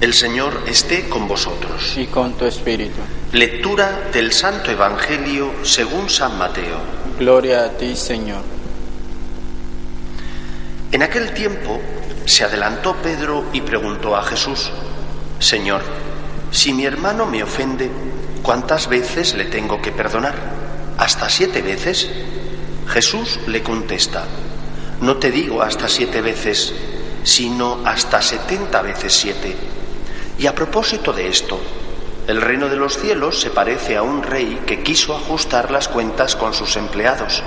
el Señor esté con vosotros. Y con tu espíritu. Lectura del Santo Evangelio según San Mateo. Gloria a ti, Señor. En aquel tiempo se adelantó Pedro y preguntó a Jesús, Señor, si mi hermano me ofende, ¿cuántas veces le tengo que perdonar? ¿Hasta siete veces? Jesús le contesta, no te digo hasta siete veces, sino hasta setenta veces siete. Y a propósito de esto, el reino de los cielos se parece a un rey que quiso ajustar las cuentas con sus empleados.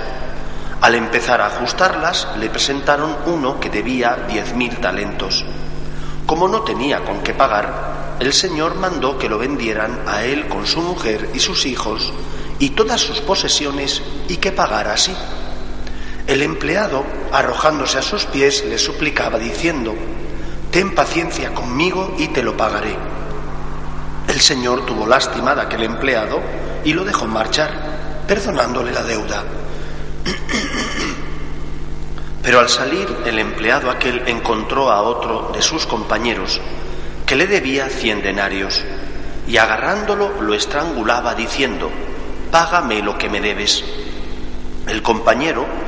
Al empezar a ajustarlas, le presentaron uno que debía diez mil talentos. Como no tenía con qué pagar, el Señor mandó que lo vendieran a él con su mujer y sus hijos y todas sus posesiones y que pagara así. El empleado, arrojándose a sus pies, le suplicaba diciendo, Ten paciencia conmigo y te lo pagaré. El Señor tuvo lástima de aquel empleado y lo dejó marchar, perdonándole la deuda. Pero al salir el empleado aquel encontró a otro de sus compañeros que le debía cien denarios y agarrándolo lo estrangulaba diciendo, Págame lo que me debes. El compañero,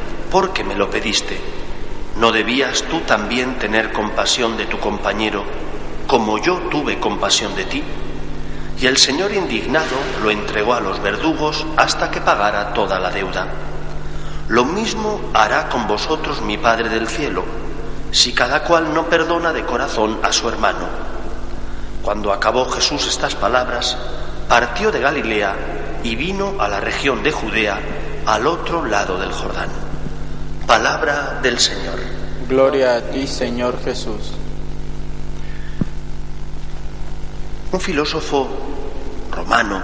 porque me lo pediste. ¿No debías tú también tener compasión de tu compañero como yo tuve compasión de ti? Y el Señor indignado lo entregó a los verdugos hasta que pagara toda la deuda. Lo mismo hará con vosotros mi Padre del cielo, si cada cual no perdona de corazón a su hermano. Cuando acabó Jesús estas palabras, partió de Galilea y vino a la región de Judea, al otro lado del Jordán. Palabra del Señor. Gloria a ti, Señor Jesús. Un filósofo romano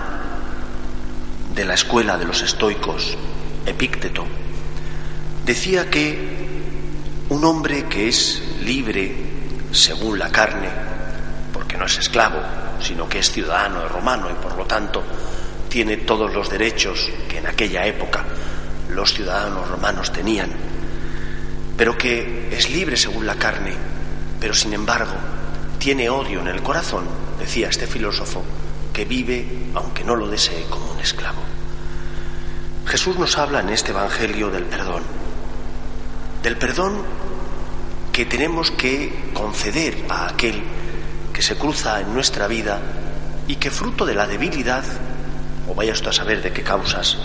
de la escuela de los estoicos, Epícteto, decía que un hombre que es libre según la carne, porque no es esclavo, sino que es ciudadano romano y por lo tanto tiene todos los derechos que en aquella época los ciudadanos romanos tenían, pero que es libre según la carne, pero sin embargo tiene odio en el corazón, decía este filósofo, que vive, aunque no lo desee, como un esclavo. Jesús nos habla en este Evangelio del perdón, del perdón que tenemos que conceder a aquel que se cruza en nuestra vida y que fruto de la debilidad, o vaya usted a saber de qué causas,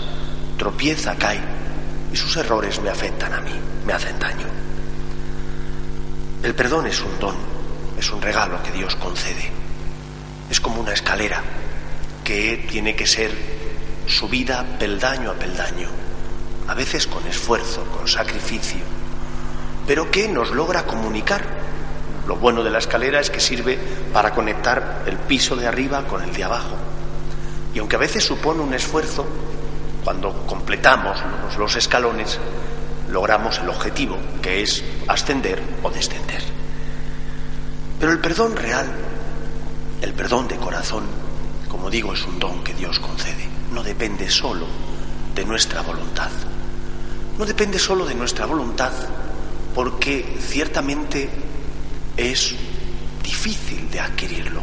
tropieza, cae y sus errores me afectan a mí, me hacen daño. El perdón es un don, es un regalo que Dios concede. Es como una escalera que tiene que ser subida peldaño a peldaño, a veces con esfuerzo, con sacrificio, pero que nos logra comunicar. Lo bueno de la escalera es que sirve para conectar el piso de arriba con el de abajo. Y aunque a veces supone un esfuerzo, cuando completamos los, escalones, logramos el objetivo, que es ascender o descender. Pero el perdón real, el perdón de corazón, como digo, es un don que Dios concede. No depende solo de nuestra voluntad. No depende solo de nuestra voluntad porque ciertamente es difícil de adquirirlo.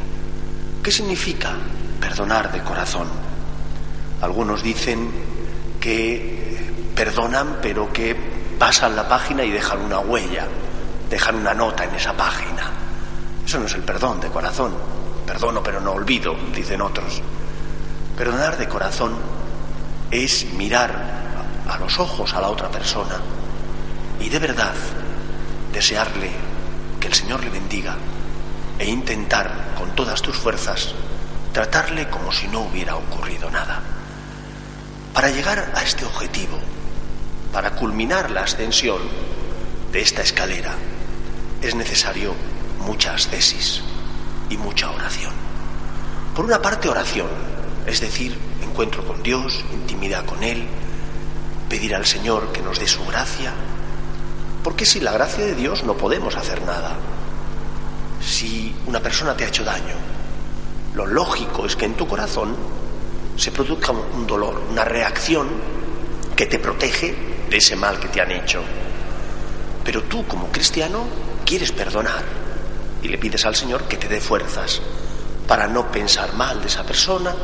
¿Qué significa perdonar de corazón? Algunos dicen que perdonan pero que pasan la página y dejan una huella, dejan una nota en esa página. Eso no es el perdón de corazón. Perdono pero no olvido, dicen otros. Perdonar de corazón es mirar a los ojos a la otra persona y de verdad desearle que el Señor le bendiga e intentar con todas tus fuerzas tratarle como si no hubiera ocurrido nada. Para llegar a este objetivo, para culminar la ascensión de esta escalera, es necesario mucha ascesis y mucha oración. Por una parte oración, es decir, encuentro con Dios, intimidad con Él, pedir al Señor que nos dé su gracia, porque sin la gracia de Dios no podemos hacer nada. Si una persona te ha hecho daño, lo lógico es que en tu corazón se produzca un dolor, una reacción que te protege de ese mal que te han hecho. Pero tú como cristiano quieres perdonar y le pides al Señor que te dé fuerzas para no pensar mal de esa persona,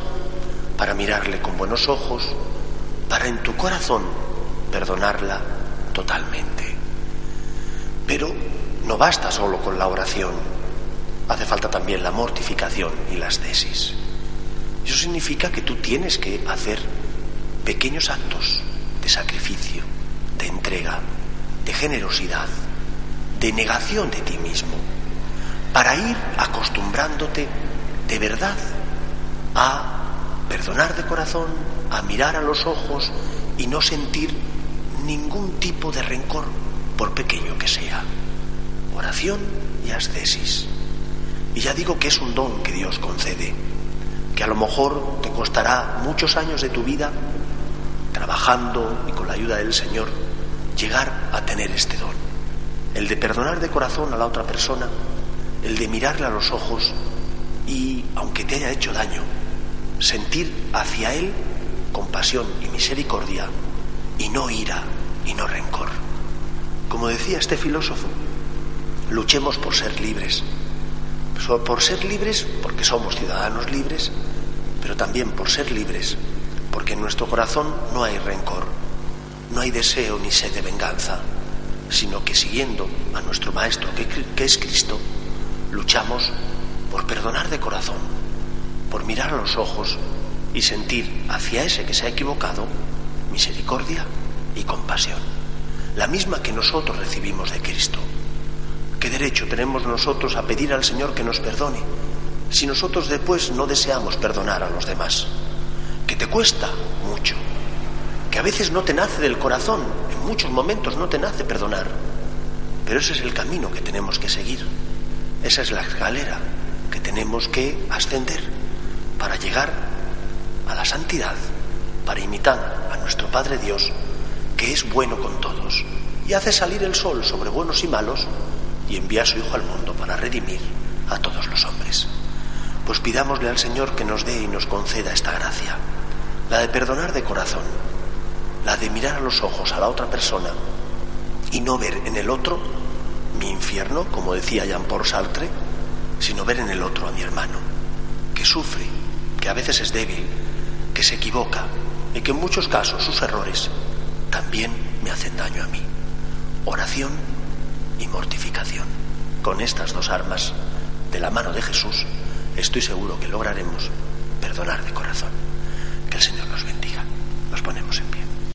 para mirarle con buenos ojos, para en tu corazón perdonarla totalmente. Pero no basta solo con la oración, hace falta también la mortificación y las tesis. Eso significa que tú tienes que hacer pequeños actos de sacrificio, de entrega, de generosidad, de negación de ti mismo, para ir acostumbrándote de verdad a perdonar de corazón, a mirar a los ojos y no sentir ningún tipo de rencor, por pequeño que sea. Oración y ascesis. Y ya digo que es un don que Dios concede, que a lo mejor te costará muchos años de tu vida, trabajando y con la ayuda del Señor, llegar a tener este don. El de perdonar de corazón a la otra persona, el de mirarle a los ojos y, aunque te haya hecho daño, sentir hacia Él compasión y misericordia y no ira y no rencor. Como decía este filósofo, luchemos por ser libres. Por ser libres porque somos ciudadanos libres, pero también por ser libres porque en nuestro corazón no hay rencor, no hay deseo ni sed de venganza, sino que siguiendo a nuestro Maestro que, es Cristo, luchamos por perdonar de corazón, por mirar a los ojos y sentir hacia ese que se ha equivocado misericordia y compasión, la misma que nosotros recibimos de Cristo. ¿Qué derecho tenemos nosotros a pedir al Señor que nos perdone si nosotros después no deseamos perdonar a los demás? Que te cuesta mucho, que a veces no te nace del corazón, en muchos momentos no te nace perdonar, pero ese es el camino que tenemos que seguir, esa es la escalera que tenemos que ascender para llegar a la santidad, para imitar a nuestro Padre Dios, que es bueno con todos y hace salir el sol sobre buenos y malos y envía a su Hijo al mundo para redimir a todos los hombres. Pues pidámosle al Señor que nos dé y nos conceda esta gracia, la de perdonar de corazón, la de mirar a los ojos a la otra persona y no ver en el otro mi infierno, como decía Jean-Paul Sartre, sino ver en el otro a mi hermano, que sufre, que a veces es débil, que se equivoca y que en muchos casos sus errores también me hacen daño a mí. Oración y mortificación. Con estas dos armas, de la mano de Jesús, estoy seguro que lograremos perdonar de corazón. Que el Señor nos bendiga. Nos ponemos en pie.